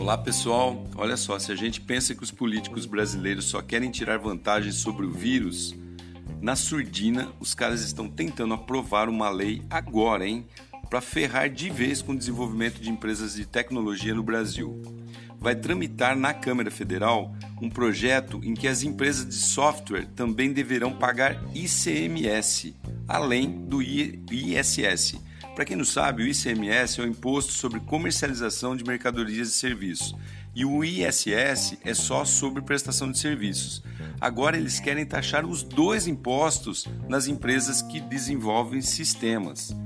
Olá pessoal, olha só, se a gente pensa que os políticos brasileiros só querem tirar vantagens sobre o vírus, na surdina os caras estão tentando aprovar uma lei agora, hein, para ferrar de vez com o desenvolvimento de empresas de tecnologia no Brasil. Vai tramitar na Câmara Federal um projeto em que as empresas de software também deverão pagar ICMS, além do ISS para quem não sabe, o ICMS é o Imposto sobre Comercialização de Mercadorias e Serviços e o ISS é só sobre prestação de serviços. Agora eles querem taxar os dois impostos nas empresas que desenvolvem sistemas.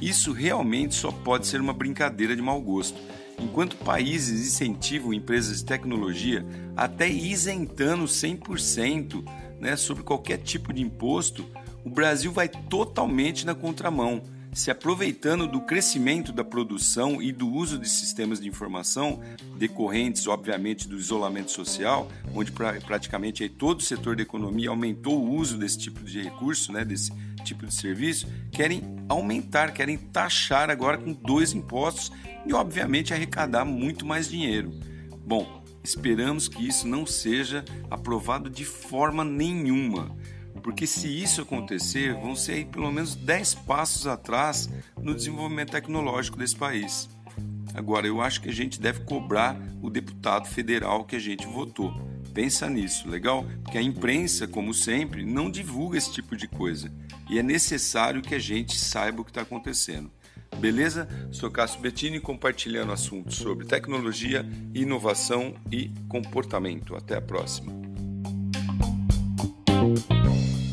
Isso realmente só pode ser uma brincadeira de mau gosto. Enquanto países incentivam empresas de tecnologia até isentando 100% né, sobre qualquer tipo de imposto, o Brasil vai totalmente na contramão se aproveitando do crescimento da produção e do uso de sistemas de informação decorrentes, obviamente, do isolamento social, onde praticamente aí todo o setor da economia aumentou o uso desse tipo de recurso, né, desse tipo de serviço, querem aumentar, querem taxar agora com dois impostos e, obviamente, arrecadar muito mais dinheiro. Bom, esperamos que isso não seja aprovado de forma nenhuma porque se isso acontecer, vão ser pelo menos 10 passos atrás no desenvolvimento tecnológico desse país. Agora, eu acho que a gente deve cobrar o deputado federal que a gente votou. Pensa nisso, legal? Porque a imprensa, como sempre, não divulga esse tipo de coisa. E é necessário que a gente saiba o que está acontecendo. Beleza? Sou Cássio Bettini compartilhando assuntos sobre tecnologia, inovação e comportamento. Até a próxima. Thank you.